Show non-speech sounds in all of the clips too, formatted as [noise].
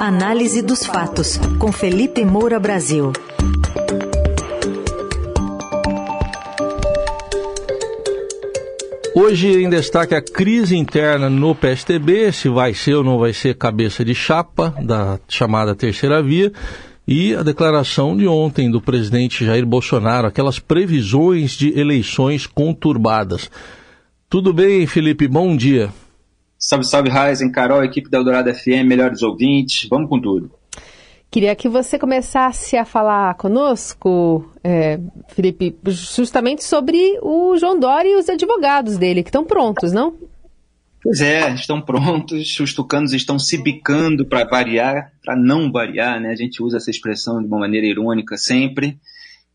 Análise dos fatos, com Felipe Moura Brasil. Hoje em destaque a crise interna no PSTB, se vai ser ou não vai ser cabeça de chapa da chamada terceira via, e a declaração de ontem do presidente Jair Bolsonaro, aquelas previsões de eleições conturbadas. Tudo bem, Felipe? Bom dia. Salve, salve, Raizen, Carol, equipe da Eldorado FM, melhores ouvintes, vamos com tudo. Queria que você começasse a falar conosco, é, Felipe, justamente sobre o João Dória e os advogados dele, que estão prontos, não? Pois é, estão prontos, os tucanos estão se bicando para variar, para não variar, né? A gente usa essa expressão de uma maneira irônica sempre.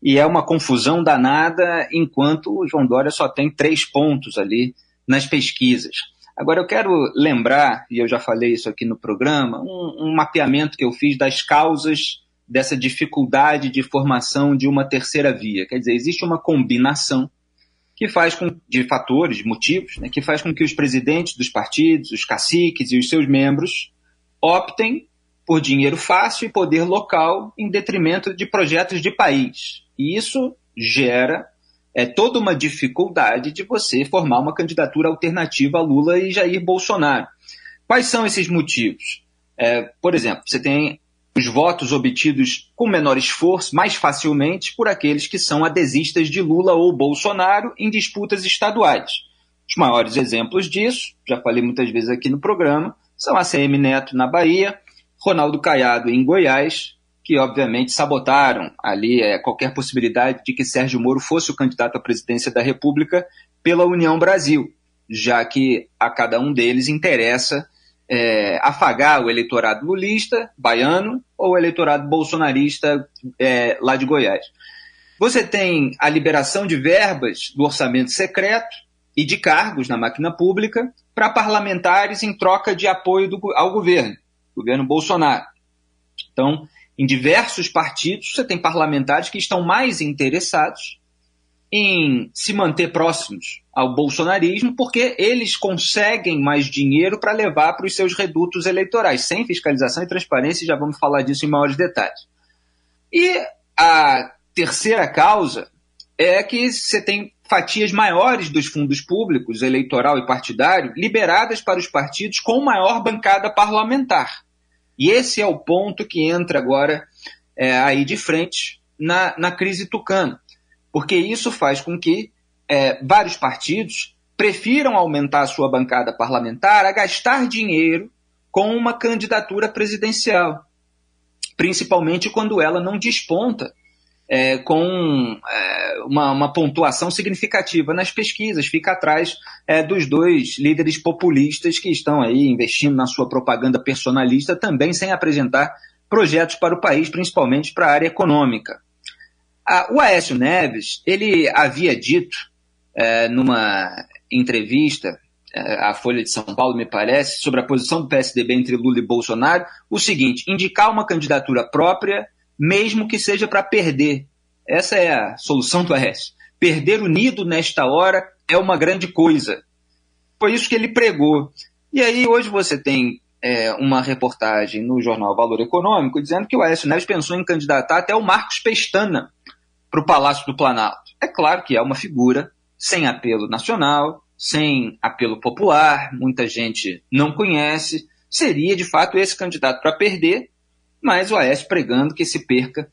E é uma confusão danada, enquanto o João Dória só tem três pontos ali nas pesquisas. Agora, eu quero lembrar, e eu já falei isso aqui no programa, um, um mapeamento que eu fiz das causas dessa dificuldade de formação de uma terceira via. Quer dizer, existe uma combinação que faz com, de fatores, motivos, né, que faz com que os presidentes dos partidos, os caciques e os seus membros optem por dinheiro fácil e poder local em detrimento de projetos de país. E isso gera é toda uma dificuldade de você formar uma candidatura alternativa a Lula e Jair Bolsonaro. Quais são esses motivos? É, por exemplo, você tem os votos obtidos com menor esforço, mais facilmente, por aqueles que são adesistas de Lula ou Bolsonaro em disputas estaduais. Os maiores exemplos disso, já falei muitas vezes aqui no programa, são a CM Neto na Bahia, Ronaldo Caiado em Goiás que obviamente sabotaram ali é, qualquer possibilidade de que Sérgio Moro fosse o candidato à presidência da República pela União Brasil, já que a cada um deles interessa é, afagar o eleitorado lulista, baiano, ou o eleitorado bolsonarista é, lá de Goiás. Você tem a liberação de verbas do orçamento secreto e de cargos na máquina pública para parlamentares em troca de apoio do, ao governo, governo Bolsonaro. Então, em diversos partidos, você tem parlamentares que estão mais interessados em se manter próximos ao bolsonarismo, porque eles conseguem mais dinheiro para levar para os seus redutos eleitorais, sem fiscalização e transparência, já vamos falar disso em maiores detalhes. E a terceira causa é que você tem fatias maiores dos fundos públicos, eleitoral e partidário, liberadas para os partidos com maior bancada parlamentar. E esse é o ponto que entra agora é, aí de frente na, na crise tucana, porque isso faz com que é, vários partidos prefiram aumentar a sua bancada parlamentar a gastar dinheiro com uma candidatura presidencial, principalmente quando ela não desponta é, com é, uma, uma, pontuação significativa nas pesquisas, fica atrás é, dos dois líderes populistas que estão aí investindo na sua propaganda personalista, também sem apresentar projetos para o país, principalmente para a área econômica. A, o Aécio Neves, ele havia dito é, numa entrevista é, à Folha de São Paulo, me parece, sobre a posição do PSDB entre Lula e Bolsonaro, o seguinte: indicar uma candidatura própria mesmo que seja para perder. Essa é a solução do Aécio. Perder unido nesta hora é uma grande coisa. Foi isso que ele pregou. E aí hoje você tem é, uma reportagem no jornal Valor Econômico dizendo que o Aécio Neves pensou em candidatar até o Marcos Pestana para o Palácio do Planalto. É claro que é uma figura sem apelo nacional, sem apelo popular, muita gente não conhece. Seria de fato esse candidato para perder mas o Aécio pregando que se perca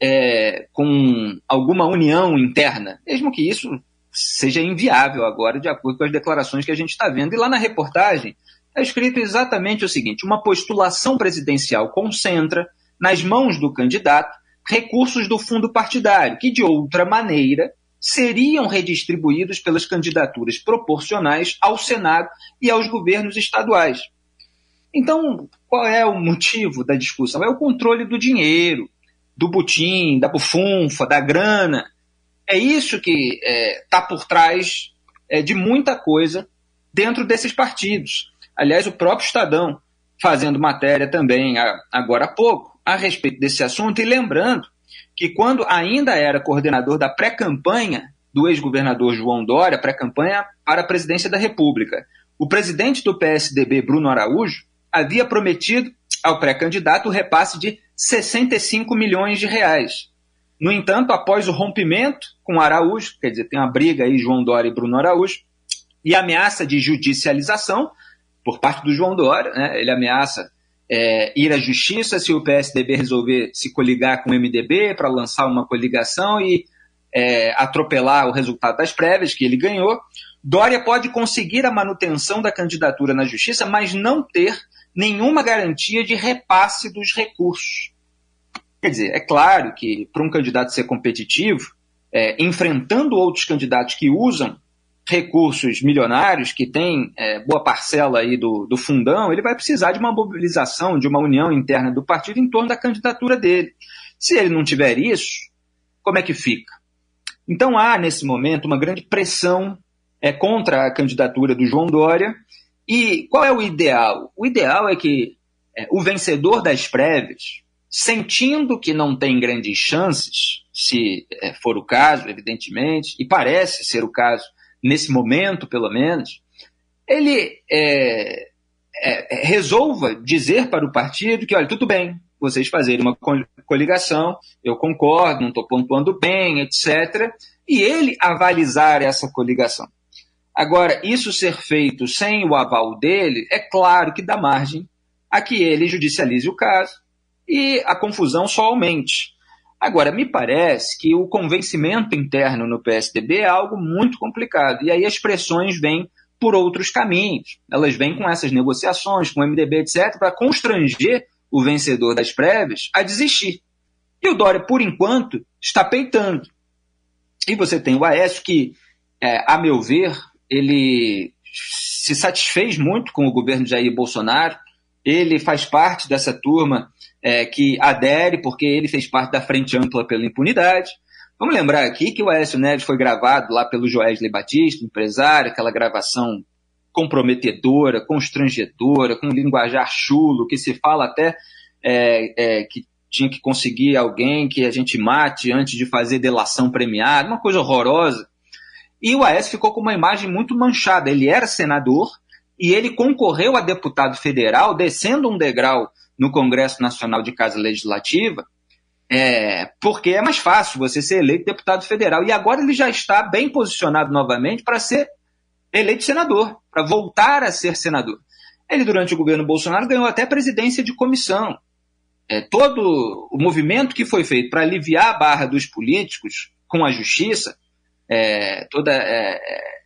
é, com alguma união interna, mesmo que isso seja inviável agora, de acordo com as declarações que a gente está vendo. E lá na reportagem está escrito exatamente o seguinte: uma postulação presidencial concentra nas mãos do candidato recursos do fundo partidário, que de outra maneira seriam redistribuídos pelas candidaturas proporcionais ao Senado e aos governos estaduais. Então, qual é o motivo da discussão? É o controle do dinheiro, do butim, da bufunfa, da grana. É isso que está é, tá por trás é, de muita coisa dentro desses partidos. Aliás, o próprio Estadão fazendo matéria também agora há pouco a respeito desse assunto e lembrando que quando ainda era coordenador da pré-campanha do ex-governador João Dória, pré-campanha para a presidência da República, o presidente do PSDB, Bruno Araújo, havia prometido ao pré-candidato o repasse de 65 milhões de reais. No entanto, após o rompimento com Araújo, quer dizer, tem uma briga aí João Dória e Bruno Araújo, e ameaça de judicialização por parte do João Dória, né? ele ameaça é, ir à justiça se o PSDB resolver se coligar com o MDB para lançar uma coligação e é, atropelar o resultado das prévias que ele ganhou. Dória pode conseguir a manutenção da candidatura na justiça, mas não ter nenhuma garantia de repasse dos recursos. Quer dizer, é claro que para um candidato ser competitivo, é, enfrentando outros candidatos que usam recursos milionários, que têm é, boa parcela aí do, do fundão, ele vai precisar de uma mobilização, de uma união interna do partido em torno da candidatura dele. Se ele não tiver isso, como é que fica? Então há, nesse momento, uma grande pressão é, contra a candidatura do João Dória. E qual é o ideal? O ideal é que é, o vencedor das prévias, sentindo que não tem grandes chances, se é, for o caso, evidentemente, e parece ser o caso nesse momento, pelo menos, ele é, é, é, resolva dizer para o partido que, olha, tudo bem, vocês fazerem uma coligação, eu concordo, não estou pontuando bem, etc., e ele avalizar essa coligação. Agora, isso ser feito sem o aval dele, é claro que dá margem a que ele judicialize o caso e a confusão só aumente. Agora, me parece que o convencimento interno no PSDB é algo muito complicado. E aí as pressões vêm por outros caminhos. Elas vêm com essas negociações, com o MDB, etc., para constranger o vencedor das prévias a desistir. E o Dória, por enquanto, está peitando. E você tem o Aécio que, é, a meu ver, ele se satisfez muito com o governo de Jair Bolsonaro. Ele faz parte dessa turma é, que adere, porque ele fez parte da Frente Ampla pela Impunidade. Vamos lembrar aqui que o Aécio Neves foi gravado lá pelo Joesley Batista, empresário, aquela gravação comprometedora, constrangedora, com linguajar chulo, que se fala até é, é, que tinha que conseguir alguém que a gente mate antes de fazer delação premiada, uma coisa horrorosa. E o Aécio ficou com uma imagem muito manchada. Ele era senador e ele concorreu a deputado federal, descendo um degrau no Congresso Nacional de Casa Legislativa, é, porque é mais fácil você ser eleito deputado federal. E agora ele já está bem posicionado novamente para ser eleito senador, para voltar a ser senador. Ele, durante o governo Bolsonaro, ganhou até presidência de comissão. É, todo o movimento que foi feito para aliviar a barra dos políticos com a justiça, é, toda é,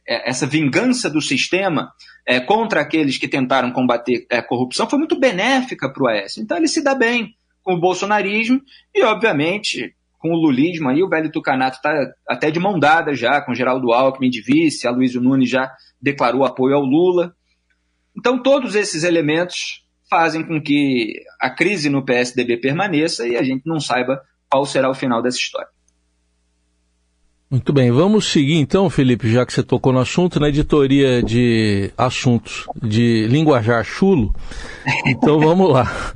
é essa vingança do sistema é, contra aqueles que tentaram combater a é, corrupção foi muito benéfica para o Aécio. Então ele se dá bem com o bolsonarismo e, obviamente, com o lulismo aí, o velho Tucanato está até de mão dada já com Geraldo Alckmin de vice, a Luiz Nunes já declarou apoio ao Lula. Então todos esses elementos fazem com que a crise no PSDB permaneça e a gente não saiba qual será o final dessa história. Muito bem, vamos seguir então, Felipe, já que você tocou no assunto, na editoria de assuntos de linguajar chulo. Então [laughs] vamos lá.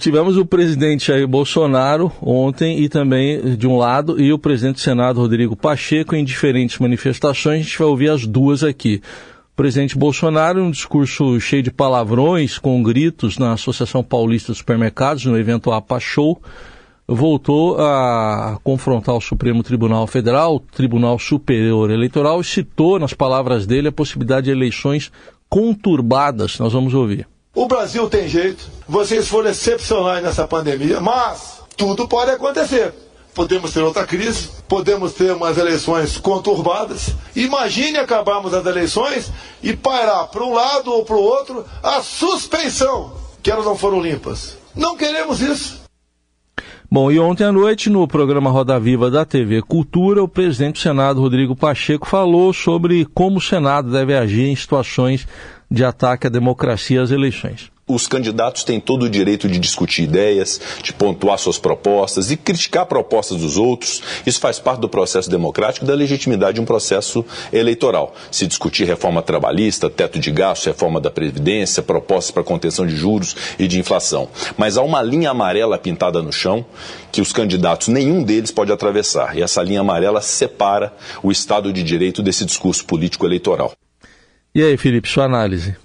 Tivemos o presidente Jair Bolsonaro ontem e também de um lado e o presidente do Senado Rodrigo Pacheco em diferentes manifestações. A gente vai ouvir as duas aqui. O presidente Bolsonaro, um discurso cheio de palavrões, com gritos na Associação Paulista dos Supermercados, no evento APA Show voltou a confrontar o Supremo Tribunal Federal, o Tribunal Superior Eleitoral, e citou, nas palavras dele, a possibilidade de eleições conturbadas. Nós vamos ouvir. O Brasil tem jeito, vocês foram excepcionais nessa pandemia, mas tudo pode acontecer. Podemos ter outra crise, podemos ter umas eleições conturbadas. Imagine acabarmos as eleições e parar para um lado ou para o outro a suspensão, que elas não foram limpas. Não queremos isso. Bom, e ontem à noite, no programa Roda Viva da TV Cultura, o presidente do Senado, Rodrigo Pacheco, falou sobre como o Senado deve agir em situações de ataque à democracia e às eleições os candidatos têm todo o direito de discutir ideias, de pontuar suas propostas e criticar propostas dos outros. Isso faz parte do processo democrático e da legitimidade de um processo eleitoral. Se discutir reforma trabalhista, teto de gastos, reforma da Previdência, propostas para contenção de juros e de inflação. Mas há uma linha amarela pintada no chão que os candidatos, nenhum deles pode atravessar. E essa linha amarela separa o Estado de Direito desse discurso político eleitoral. E aí, Felipe, sua análise?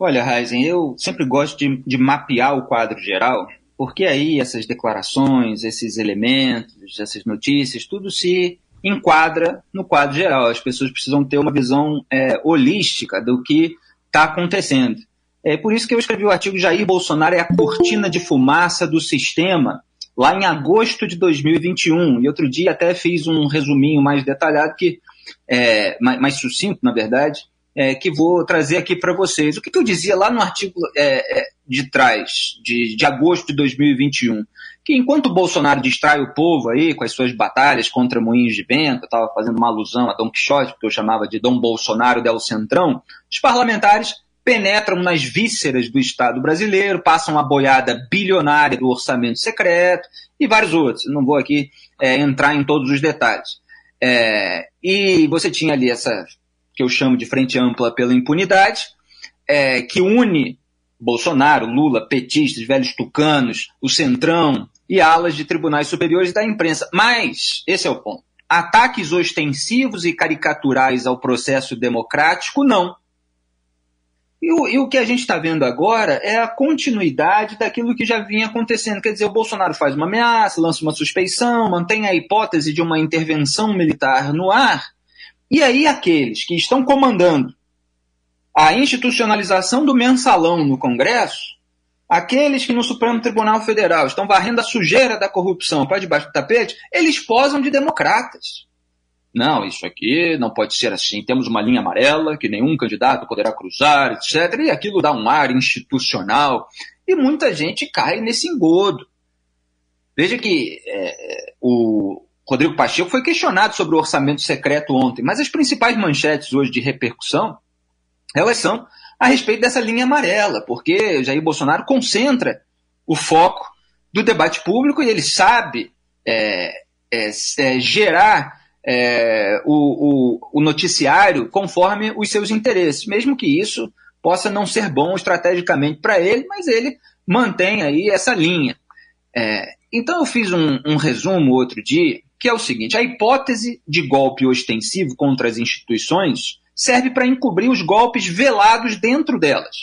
Olha, Heisen, eu sempre gosto de, de mapear o quadro geral, porque aí essas declarações, esses elementos, essas notícias, tudo se enquadra no quadro geral. As pessoas precisam ter uma visão é, holística do que está acontecendo. É por isso que eu escrevi o artigo Jair Bolsonaro é a cortina de fumaça do sistema, lá em agosto de 2021. E outro dia até fiz um resuminho mais detalhado, que é, mais, mais sucinto, na verdade, é, que vou trazer aqui para vocês. O que, que, eu dizia lá no artigo é, é de trás, de, de agosto de 2021? Que enquanto o Bolsonaro distrai o povo aí com as suas batalhas contra moinhos de vento, eu estava fazendo uma alusão a Dom Quixote, que eu chamava de Dom Bolsonaro del Centrão, os parlamentares penetram nas vísceras do Estado brasileiro, passam a boiada bilionária do orçamento secreto e vários outros. Não vou aqui é, entrar em todos os detalhes. É, e você tinha ali essa que eu chamo de frente ampla pela impunidade, é, que une Bolsonaro, Lula, petistas, velhos tucanos, o centrão e alas de tribunais superiores da imprensa. Mas, esse é o ponto. Ataques ostensivos e caricaturais ao processo democrático, não. E o, e o, que a gente está vendo agora é a continuidade daquilo que já vinha acontecendo. Quer dizer, o Bolsonaro faz uma ameaça, lança uma suspeição, mantém a hipótese de uma intervenção militar no ar, e aí aqueles que estão comandando a institucionalização do mensalão no Congresso, aqueles que no Supremo Tribunal Federal estão varrendo a sujeira da corrupção para debaixo do tapete, eles posam de democratas. Não, isso aqui não pode ser assim. Temos uma linha amarela que nenhum candidato poderá cruzar, etc. E aquilo dá um ar institucional. E muita gente cai nesse engodo. Veja que é, o Rodrigo Pacheco foi questionado sobre o orçamento secreto ontem, mas as principais manchetes hoje de repercussão, elas são a respeito dessa linha amarela, porque Jair Bolsonaro concentra o foco do debate público e ele sabe é, é, é gerar é, o, o, o, noticiário conforme os seus interesses, mesmo que isso possa não ser bom estrategicamente para ele, mas ele mantém aí essa linha. É, então eu fiz um, um resumo outro dia, que é o seguinte: a hipótese de golpe ostensivo contra as instituições serve para encobrir os golpes velados dentro delas.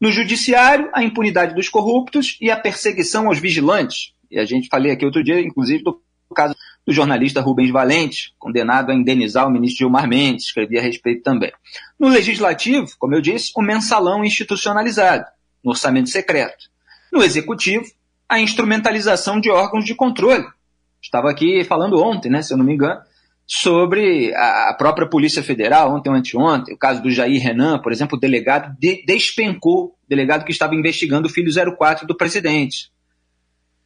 No judiciário, a impunidade dos corruptos e a perseguição aos vigilantes. E a gente falei aqui outro dia, inclusive, do caso do jornalista Rubens Valente, condenado a indenizar o ministro Gilmar Mendes, escrevi a respeito também. No legislativo, como eu disse, o mensalão institucionalizado, no orçamento secreto. No executivo, a instrumentalização de órgãos de controle. Estava aqui falando ontem, né, se eu não me engano, sobre a própria Polícia Federal, ontem ou anteontem, o caso do Jair Renan, por exemplo, o delegado de, despencou, o delegado que estava investigando o filho 04 do presidente.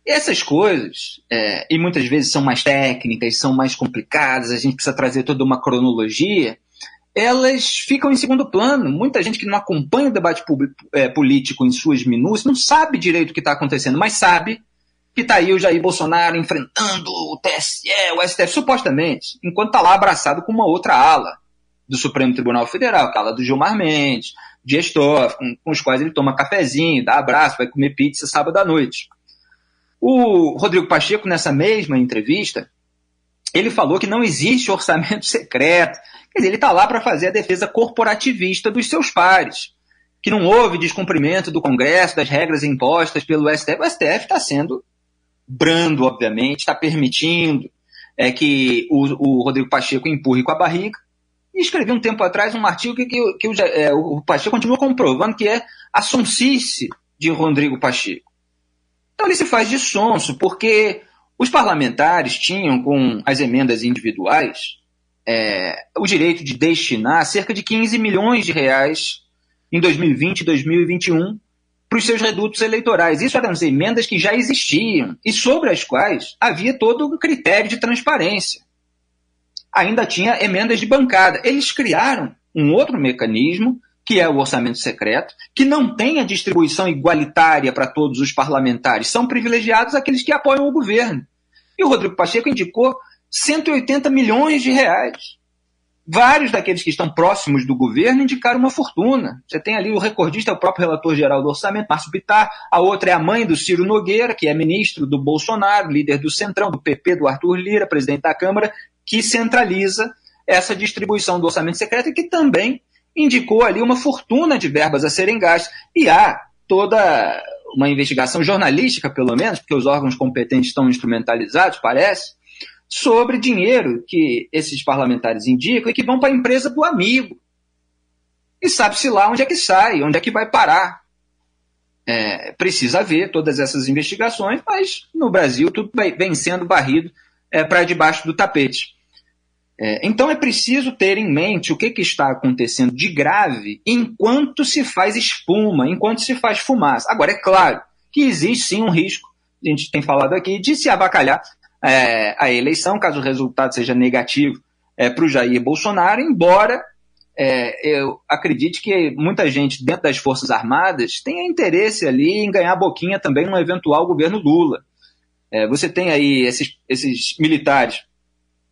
E essas coisas, é, e muitas vezes são mais técnicas, são mais complicadas, a gente precisa trazer toda uma cronologia, elas ficam em segundo plano. Muita gente que não acompanha o debate público, é, político em suas minúcias não sabe direito o que está acontecendo, mas sabe que está aí o Jair Bolsonaro enfrentando o TSE, o STF, supostamente, enquanto está lá abraçado com uma outra ala do Supremo Tribunal Federal, que é a ala do Gilmar Mendes, Dias Toffoli, com, com os quais ele toma cafezinho, dá abraço, vai comer pizza sábado à noite. O Rodrigo Pacheco, nessa mesma entrevista, ele falou que não existe orçamento [laughs] secreto. Quer dizer, ele está lá para fazer a defesa corporativista dos seus pares. Que não houve descumprimento do Congresso, das regras impostas pelo STF. O STF está sendo brando, obviamente, está permitindo é, que o, o, Rodrigo Pacheco empurre com a barriga. E escrevi um tempo atrás um artigo que, que, que o, é, o Pacheco continua comprovando que é a sonsice de Rodrigo Pacheco. Então ele se faz de sonso, porque os parlamentares tinham, com as emendas individuais, é, o direito de destinar cerca de 15 milhões de reais em 2020 e 2021 para os seus redutos eleitorais. Isso eram as emendas que já existiam e sobre as quais havia todo um critério de transparência. Ainda tinha emendas de bancada. Eles criaram um outro mecanismo que é o orçamento secreto, que não tem a distribuição igualitária para todos os parlamentares. São privilegiados aqueles que apoiam o governo. E o Rodrigo Pacheco indicou 180 milhões de reais. Vários daqueles que estão próximos do governo indicaram uma fortuna. Você tem ali o recordista, é o próprio relator geral do orçamento, Márcio Bittar. A outra é a mãe do Ciro Nogueira, que é ministro do Bolsonaro, líder do Centrão, do PP, do Arthur Lira, presidente da Câmara, que centraliza essa distribuição do orçamento secreto e que também indicou ali uma fortuna de verbas a serem gastas. E há toda uma investigação jornalística, pelo menos, porque os órgãos competentes estão instrumentalizados, parece, sobre dinheiro que esses parlamentares indicam e que vão para a empresa do amigo. E sabe-se lá onde é que sai, onde é que vai parar. É, precisa haver todas essas investigações, mas no Brasil tudo vem sendo barrido é, para debaixo do tapete. É, então é preciso ter em mente o que, que está acontecendo de grave enquanto se faz espuma, enquanto se faz fumaça. Agora, é claro que existe sim um risco, a gente tem falado aqui, de se abacalhar é, a eleição, caso o resultado seja negativo é, para o Jair Bolsonaro, embora é, eu acredite que muita gente dentro das Forças Armadas tenha interesse ali em ganhar boquinha também no eventual governo Lula. É, você tem aí esses, esses militares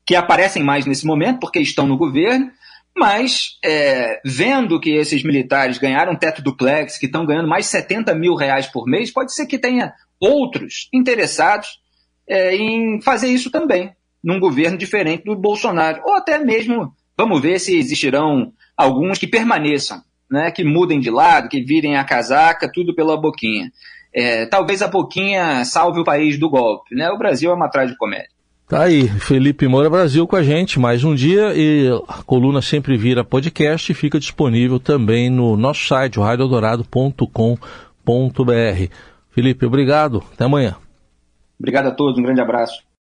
que aparecem mais nesse momento porque estão no governo, mas é, vendo que esses militares ganharam teto duplex, que estão ganhando mais 70 mil reais por mês, pode ser que tenha outros interessados é, em fazer isso também, num governo diferente do Bolsonaro. Ou até mesmo, vamos ver se existirão alguns que permaneçam, né, que mudem de lado, que virem a casaca, tudo pela boquinha. É, talvez a boquinha salve o país do golpe. Né? O Brasil é uma comédia. Tá aí, Felipe Moura Brasil com a gente mais um dia e a coluna sempre vira podcast e fica disponível também no nosso site, radioeldorado.com.br. Felipe, obrigado, até amanhã. Obrigado a todos, um grande abraço.